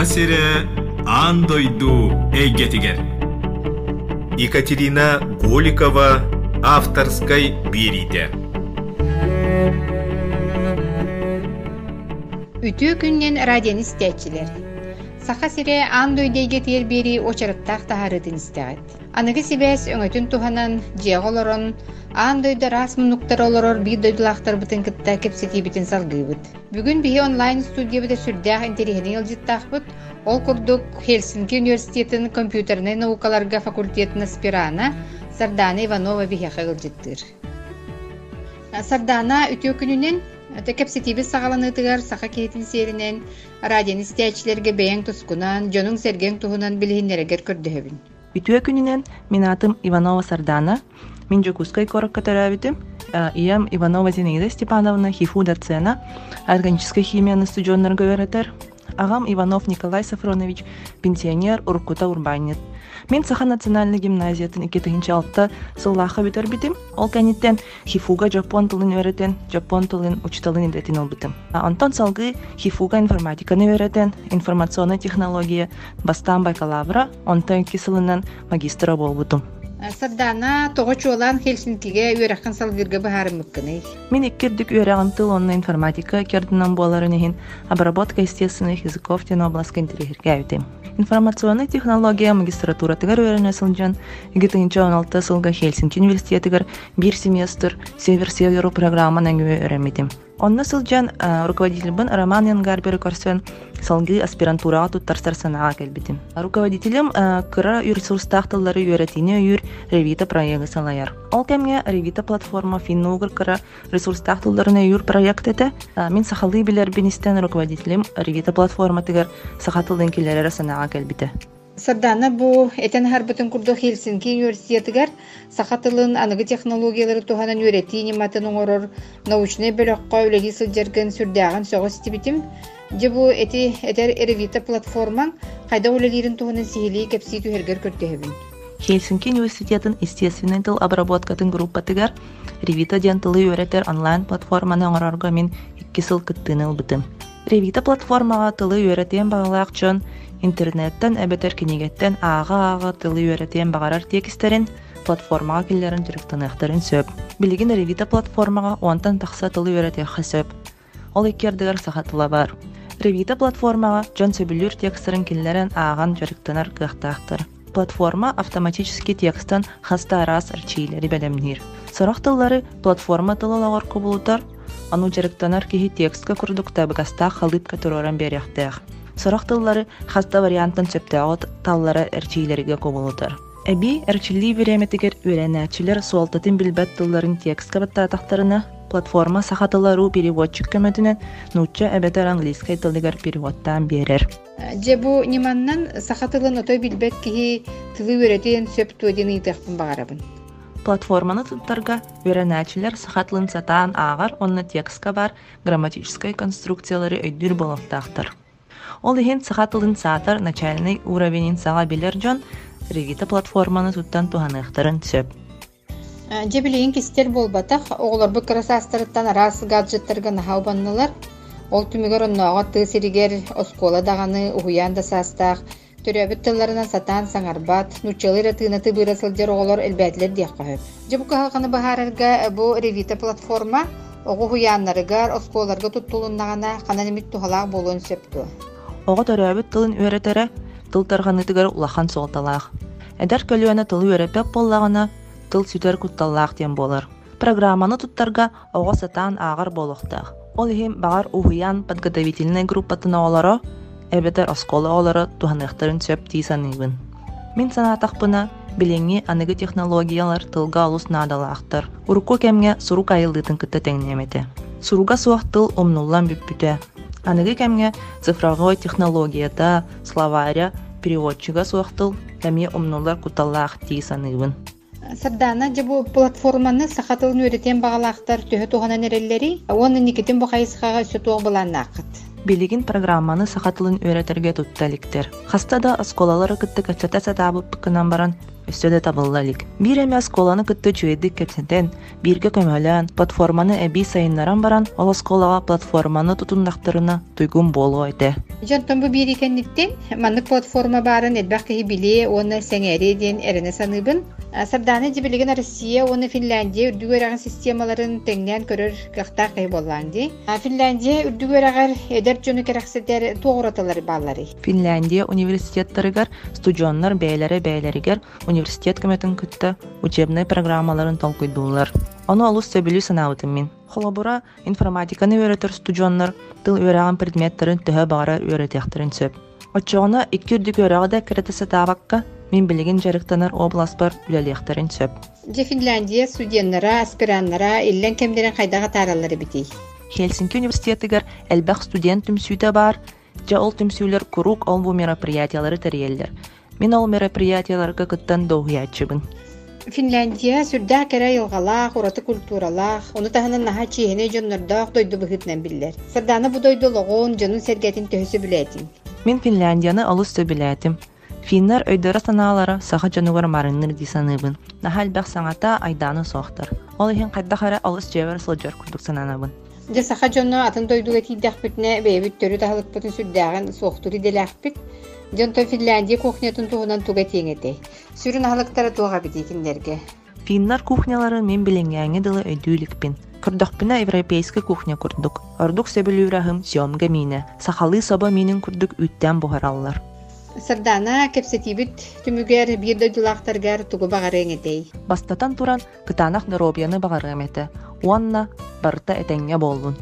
саха сире андойду эйгетигер Екатерина Голикова авторской берите. Үтүү күннен радион истәчилер. Саха сире ан дөйдейге тиер бери очарыттақ тахарытын истәгәт. Аныгы сибәс өңөтүн туханан жеголорон ан дөйдө рас мунуктар олорор би дөйдулахтар бытын кытта кепсети битин салгыбыт. Бүгүн бии онлайн студия бите сүрдәх интерихини ылжыттахбыт. Ол курдук Хельсинки университетин компьютерный наукаларга факультетин аспирана Сардана Иванова бихеха ылжыттыр. Сардана үтүү күнүнен Текепситибис саҕаланыытыгар саха киһитин сиэринэн радион истиячилерге бэйэң тускунан, дьонуң сэргең туһунан билиһиннерегер көрдөһөбүн. Үтүө күнүнен мен атым Иванова Сардана. Мен Жокускай коракка төрәбитим. Иям Иванова Зинаида Степановна, ХИФУ доцена, органическая химия студионнарга öğreter. Агам Иванов Николай Сафронович, пенсионер, Уркута Урбанит. Мен Саха национальный гимназиятын 2006 сыллаха бүтер битим. Ол кәниттен хифуга жапон тылын өретен, жапон тылын учталын идетин ол битим. Антон салгы хифуга информатиканы өретен, информационный технология бастан бакалавра, онтан кисылынан магистра болбутум. Сардана тоҕо чуолан Хельсинкиге үөрэххэн салгырга баһаарым мыккыный. Мен иккирдик үөрэгин тыл онна информатика кердинан буоларын иһин обработка естественных языков тен областка интерихиргәбитим. Информационный технология магистратура тигер өөренө сылжан 2016 сылга Хельсинки университетигер бир семестр север-северу программа нәңгү өремитим. Онна сылжан руководитель бын Роман Янгарбер көрсөн салгы аспирантурага туттарсар санаға келбитим. Руководителем кыра ресурстах тыллары үйрәтине үйр Revita проекты салаяр. Ол кемге Revita платформа финнугыр кыра ресурстах тылларына үйр проект эте. Мин сахалы билер бинистен руководителем Revita платформа тигер сахатылдын килерері санаға келбите. Сардана бу этен харбытын курдук Хельсинки университетигер сахатылын аныгы технологиялары туханан үйрәтине матын оңорор научный бөлөккө үлеги сылжарган сүрдәган соғыс тибитим. Же бу эти этер Revita платформаң кайда үлелерин туханан сихили кепси түһергер көрдөһөбүн. Хельсинки университетин естественный тыл обработкатын группа тигер Revita ден тылы онлайн платформаны оңорорго мен 2 сыл кыттыны. Revita платформага тылы үйрәтен багалаак чон интернеттен эбетер кинигеттен ага-ага тылы үйрәтен багарар текистерин платформага киллерин жүрүктаныктарын сөп. Билигин Revita платформага онтан тахса тылы үйрәтен хасөп. Ол иккердигер сахатыла бар. Revita платформага жон сөбүлүр текстерин киллерин ааган жүрүктанар кыахтаактар. Платформа автоматически текстен хаста раз арчийлери белемнир. Сорох тыллары платформа тылалагар кубулутар, ану жүрүктанар кихи текстка курдукта быгаста халыпка туроран беряхтах. Сорох тыллары хаста вариантын сөптәгот таллары арчийлерге кубулутар. Эби эрчилли биреметигер үйренәчилер суалтатын билбәт тылларын текстка баттатактарына платформа сахатылару переводчик көмөтүнен нучча эбетер английскай тылыгар переводтан берер. Же бу ниманнан сахатылын отой билбет киһи тылы үйрәтен сөп багарабын. Платформаны туттарга үйренәчилер сахатлын сатаан аагар онна текстка бар грамматической конструкциялары өйдүр болоктаактар. Ол иһин сахатылын саатар начальный уровенин сага билер жон Revita платформаны туттан туһаныахтарын сөп. Жебилейин кистер болбатах, оғлар бу красастырыттан рас гаджеттарга нахау баннылар. Ол түмігер онноға тыы сиригер оскола дағаны уһуян да састақ, төрөбүт тылларынан сатан саңарбат, нучалыра тыынаты быра сылдер оғлар элбәтлер диях қахып. Жебу кахалқаны бахарарга бу Revita платформа оғу хуяннарыгар осколарга туттулуннағана қананемит тухалақ болуын сөпту. Оҕо төрөбүт тылын үөретере тыл тарганытыгар улахан соолталаах. Эдер көлүөнө тылы үөрепеп боллагана тыл сүтер кутталлаах тиэн болар. Программаны туттарга оҕо сатаан аагар болохтаах. Ол ихим багар уһуян подготовительный группатына олоро, эбетер оскола олоро туһаныахтарын сөп тиисаныбын. Мин санаатахпына билеңи аныгы технологиялар тылга олус наадалаахтар. Урукку кемге сурук айылдытын кытта теңнемете. Суруга суах тыл омнуллан бүппүтэ. Аныгы кемге цифровой технологията, словаря, переводчига суах тыл кемге омнулар куталлаах тиисаныбын. Сардана же бу платформаны сахатылын үйрәтен багалаактар төһө туганан эреллери, оны никитин бу хайысхага өсө туох буланнаакыт. Билигин программаны сахатылын өйрәтергә тутталиктер. Хаста да осколалары кытты качата сатабып кынан баран өссө да табыллалик. Бир эмес коланы кытты чуйдик кепсентен, бирге көмөлөн, платформаны эби сайыннаран баран, ол сколага платформаны тутундактарына туйгун болу айты. Жонтон бу бири кенниттен маннык платформа барын элбах киһи били оны сеңери диэн эрене саныыбын. Сарданы жибилеген Россия оны Финляндия үрдүгөраган системаларын теңнен көрөр кахта кый боллан ди. Финляндия үрдүгөрагар эдер жөну керексетер тоғыраталар баллары. Финляндия университеттарыгар студионнар бәйләре бәйләригер университет көмөтүн кытта учебный программаларын толкуйдуулар. Оны олус сөбүлүү санаабытым мин. Холобура информатиканы өйрөтөр студионнар тыл өйрәгән предметтарын төһө бара өйрәтәхтерин сөп. Очоғына икки керетесе табакка мин билеген жарыктанар областар үләлехтерин сөп. Же Финляндия студенттара, аспираннара иллен кемдерен кайдага таралары бити. Хельсинки университетигер элбах студент түмсүүтэ бар, жа ол түмсүүлер курук ол бу мероприятиялары терьеллер. Мин ол мероприятияларга кыттан доуячыбын. Финляндия сүрдää кэрэ йылгалаах, ураты культуралаах, оны таһынан наһа чиһине дьоннордоох дойду быһытнан биллер. Сырдааны бу дойдулоҕун, дьонун сэргэтин төһөсү билэтин. Мин Финляндияны алыс сөбиләтим. Финнар өйдөрө санаалара саха жанугар марынныр ди саныыбын. Нахал бәх саңата айданы соохтар. Ол ихин кайда хара алыс жевер сылжар курдук сананабын. Же саха дьонно атын дойдуга тииддэхпитне бэйбит төрү таһылыкпытын сүрдääҕин суохтур иделээхпит. Дьонто Финляндия кухнятын туһунан туга тиэҥэтей. Сүрүн аһылыктара туога битикиндерге. Финнар кухнялары мен билеңгәңе дылы өйдүүликпин. Курдахпина европейский кухня курдук. Ордук сөбүлүүрахым сёмга мине. Сахалы соба минин курдук үттен бухараллар. Сырдаана кепсетибит түмүгер бир дойдулаахтаргар тугу багарыҥэтей. Бастатан туран кытанах доробияны багарым эте. Уанна барта этеңге болбун.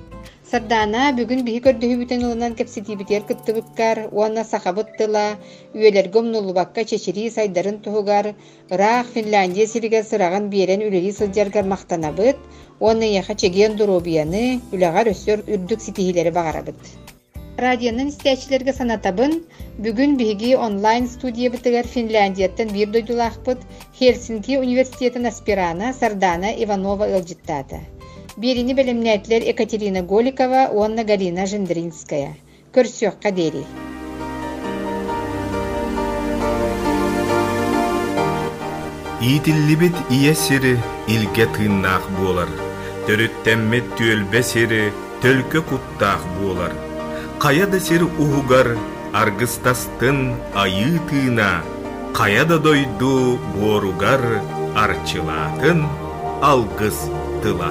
Сардаана бүгүн биһи көрдөһүбүтен ылынан кепсетибитер кыттыбыккар, уанна сахабыттыла, үөлерге умнулубакка чечери сайдарын туһугар, ыраах Финляндия сиригер сыраган биэрен үлери сылдьаргар мактанабыт, уанна яха чегиен доробияны, үлэгар өссөр үрдүк ситиһилери багарабыт. Радионун истечилерге санатабын, бүгүн биһиги онлайн студия бытыгар Финляндияттан бир дойдулаахпыт Хельсинки университетин аспирана Сардана Иванова ылжыттаата. Берини белемнәтлер Екатерина Голикова, Онна Галина Жендринская. Көрсөкка дери. Иитиллибит ие сири илге тыыннаах буолар. Төрүттэммет түөлбе сири төлкө куттаах буолар. Кая да сири уһугар аргыстастын айыы тыына, кая да дойду буоругар арчылаатын алгыс тыла.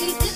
You.